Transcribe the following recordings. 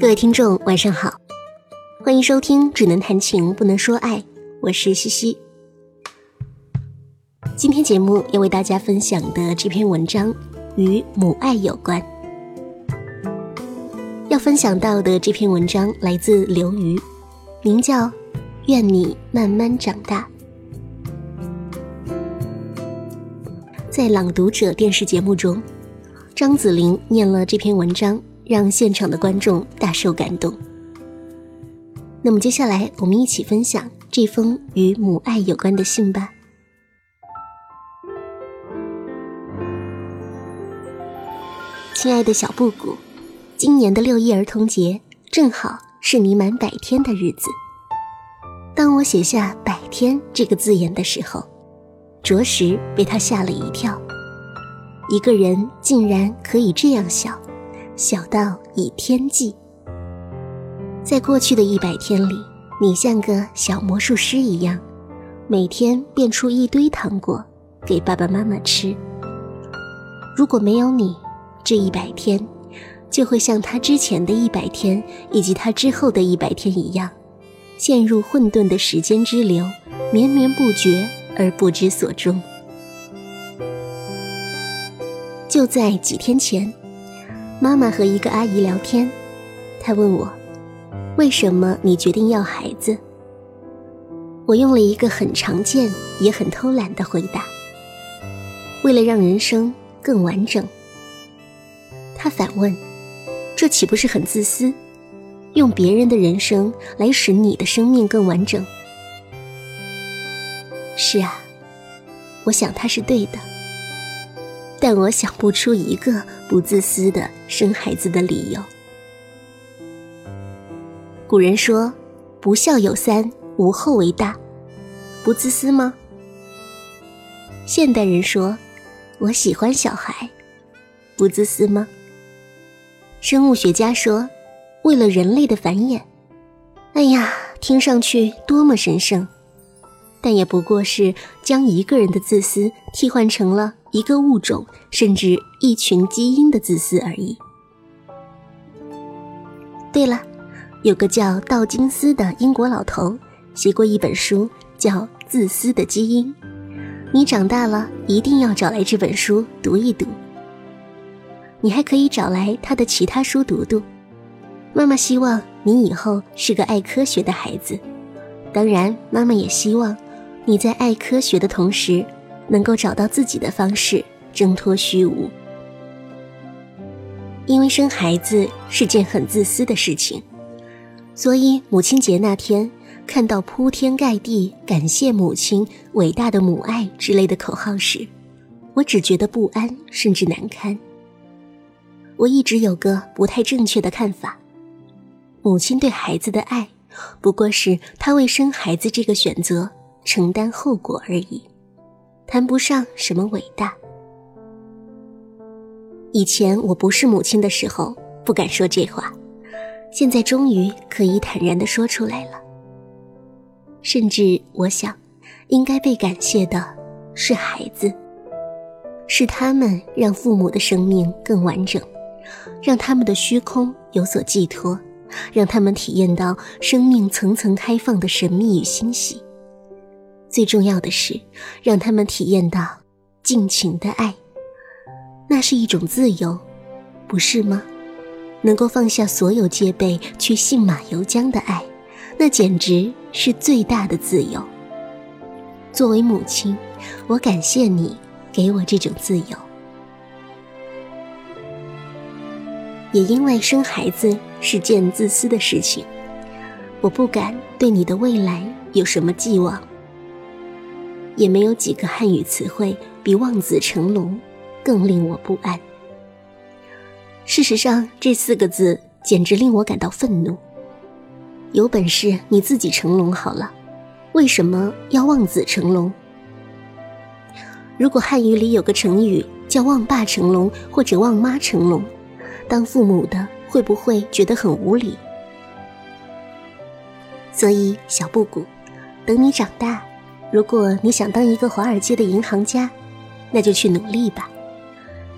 各位听众，晚上好，欢迎收听《只能谈情不能说爱》，我是西西。今天节目要为大家分享的这篇文章与母爱有关。要分享到的这篇文章来自刘瑜，名叫《愿你慢慢长大》。在《朗读者》电视节目中，张子玲念了这篇文章。让现场的观众大受感动。那么接下来，我们一起分享这封与母爱有关的信吧。亲爱的小布谷，今年的六一儿童节正好是你满百天的日子。当我写下“百天”这个字眼的时候，着实被他吓了一跳。一个人竟然可以这样小。小到以天计，在过去的一百天里，你像个小魔术师一样，每天变出一堆糖果给爸爸妈妈吃。如果没有你，这一百天就会像他之前的一百天以及他之后的一百天一样，陷入混沌的时间之流，绵绵不绝而不知所终。就在几天前。妈妈和一个阿姨聊天，她问我：“为什么你决定要孩子？”我用了一个很常见也很偷懒的回答：“为了让人生更完整。”她反问：“这岂不是很自私？用别人的人生来使你的生命更完整？”是啊，我想他是对的。但我想不出一个不自私的生孩子的理由。古人说：“不孝有三，无后为大。”不自私吗？现代人说：“我喜欢小孩。”不自私吗？生物学家说：“为了人类的繁衍。”哎呀，听上去多么神圣！但也不过是将一个人的自私替换成了。一个物种，甚至一群基因的自私而已。对了，有个叫道金斯的英国老头写过一本书，叫《自私的基因》。你长大了一定要找来这本书读一读。你还可以找来他的其他书读读。妈妈希望你以后是个爱科学的孩子，当然，妈妈也希望你在爱科学的同时。能够找到自己的方式挣脱虚无，因为生孩子是件很自私的事情，所以母亲节那天看到铺天盖地感谢母亲伟大的母爱之类的口号时，我只觉得不安甚至难堪。我一直有个不太正确的看法：母亲对孩子的爱，不过是她为生孩子这个选择承担后果而已。谈不上什么伟大。以前我不是母亲的时候不敢说这话，现在终于可以坦然的说出来了。甚至我想，应该被感谢的是孩子，是他们让父母的生命更完整，让他们的虚空有所寄托，让他们体验到生命层层开放的神秘与欣喜。最重要的是，让他们体验到尽情的爱，那是一种自由，不是吗？能够放下所有戒备去信马由缰的爱，那简直是最大的自由。作为母亲，我感谢你给我这种自由。也因为生孩子是件自私的事情，我不敢对你的未来有什么寄望。也没有几个汉语词汇比“望子成龙”更令我不安。事实上，这四个字简直令我感到愤怒。有本事你自己成龙好了，为什么要望子成龙？如果汉语里有个成语叫“望爸成龙”或者“望妈成龙”，当父母的会不会觉得很无理？所以，小布谷，等你长大。如果你想当一个华尔街的银行家，那就去努力吧。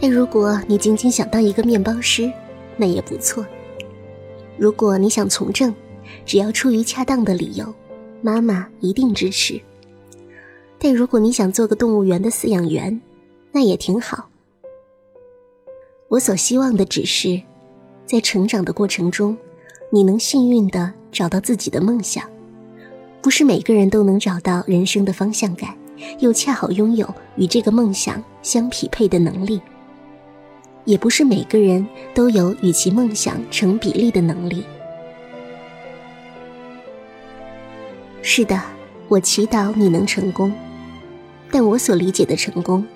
但如果你仅仅想当一个面包师，那也不错。如果你想从政，只要出于恰当的理由，妈妈一定支持。但如果你想做个动物园的饲养员，那也挺好。我所希望的只是，在成长的过程中，你能幸运的找到自己的梦想。不是每个人都能找到人生的方向感，又恰好拥有与这个梦想相匹配的能力。也不是每个人都有与其梦想成比例的能力。是的，我祈祷你能成功，但我所理解的成功，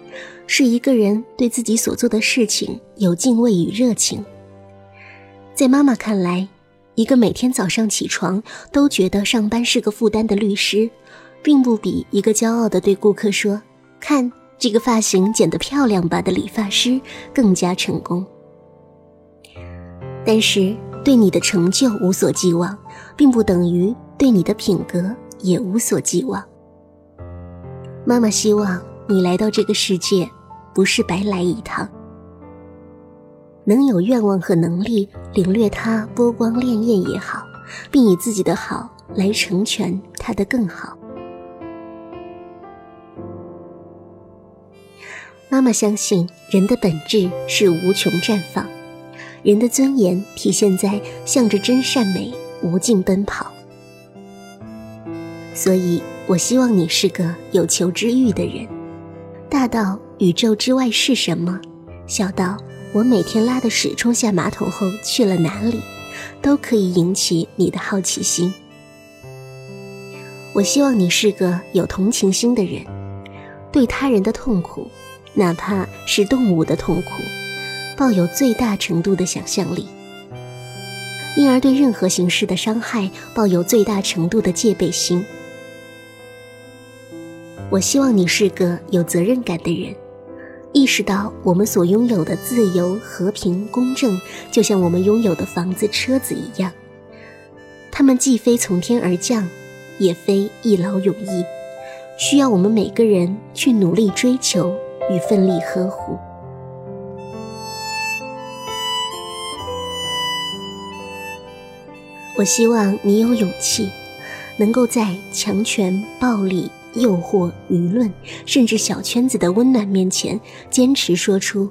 是一个人对自己所做的事情有敬畏与热情。在妈妈看来，一个每天早上起床都觉得上班是个负担的律师，并不比一个骄傲的对顾客说：“看。”这个发型剪得漂亮吧的理发师更加成功，但是对你的成就无所寄望，并不等于对你的品格也无所寄望。妈妈希望你来到这个世界，不是白来一趟，能有愿望和能力领略它波光潋滟也好，并以自己的好来成全它的更好。妈妈相信，人的本质是无穷绽放，人的尊严体现在向着真善美无尽奔跑。所以，我希望你是个有求知欲的人，大到宇宙之外是什么，小到我每天拉的屎冲下马桶后去了哪里，都可以引起你的好奇心。我希望你是个有同情心的人，对他人的痛苦。哪怕是动物的痛苦，抱有最大程度的想象力，因而对任何形式的伤害抱有最大程度的戒备心。我希望你是个有责任感的人，意识到我们所拥有的自由、和平、公正，就像我们拥有的房子、车子一样，它们既非从天而降，也非一劳永逸，需要我们每个人去努力追求。与奋力呵护。我希望你有勇气，能够在强权、暴力、诱惑、舆论，甚至小圈子的温暖面前，坚持说出：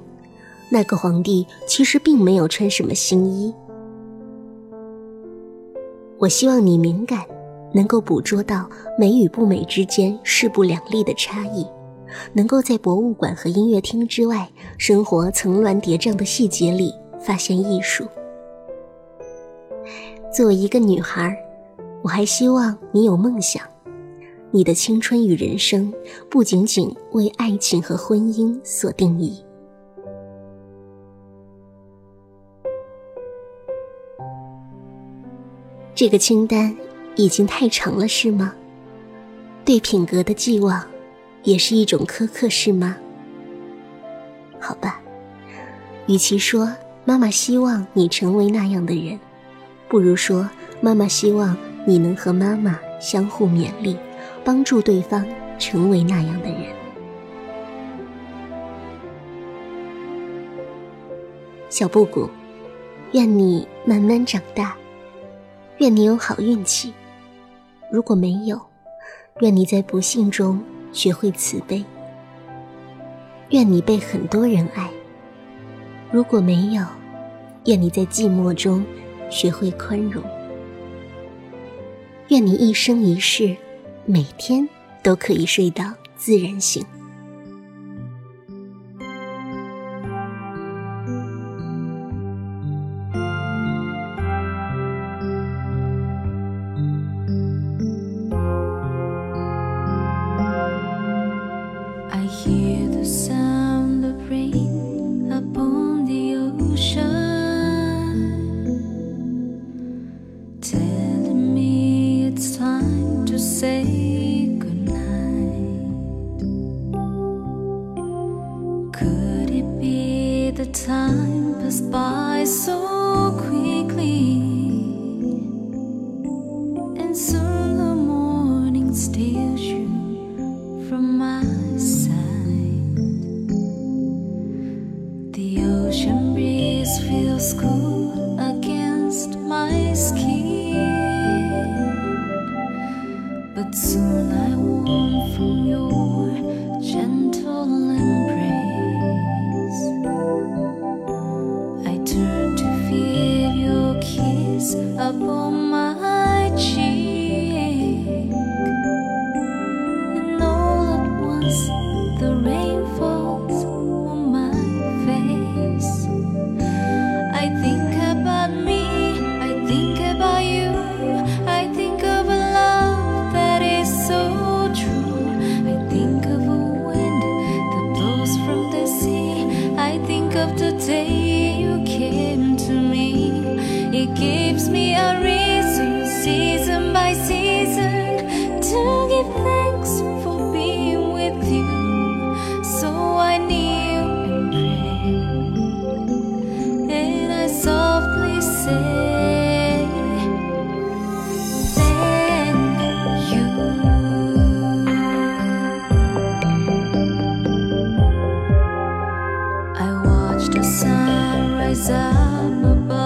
那个皇帝其实并没有穿什么新衣。我希望你敏感，能够捕捉到美与不美之间势不两立的差异。能够在博物馆和音乐厅之外，生活层峦叠嶂的细节里发现艺术。作为一个女孩，我还希望你有梦想。你的青春与人生不仅仅为爱情和婚姻所定义。这个清单已经太长了，是吗？对品格的寄望。也是一种苛刻，是吗？好吧，与其说妈妈希望你成为那样的人，不如说妈妈希望你能和妈妈相互勉励，帮助对方成为那样的人。小布谷，愿你慢慢长大，愿你有好运气。如果没有，愿你在不幸中。学会慈悲，愿你被很多人爱。如果没有，愿你在寂寞中学会宽容。愿你一生一世，每天都可以睡到自然醒。upon my cheek. And all at once the rain falls on my face. I think about me, I think about you I think of a love that is so true. I think of a wind that blows from the sea I think of the day 怎么办？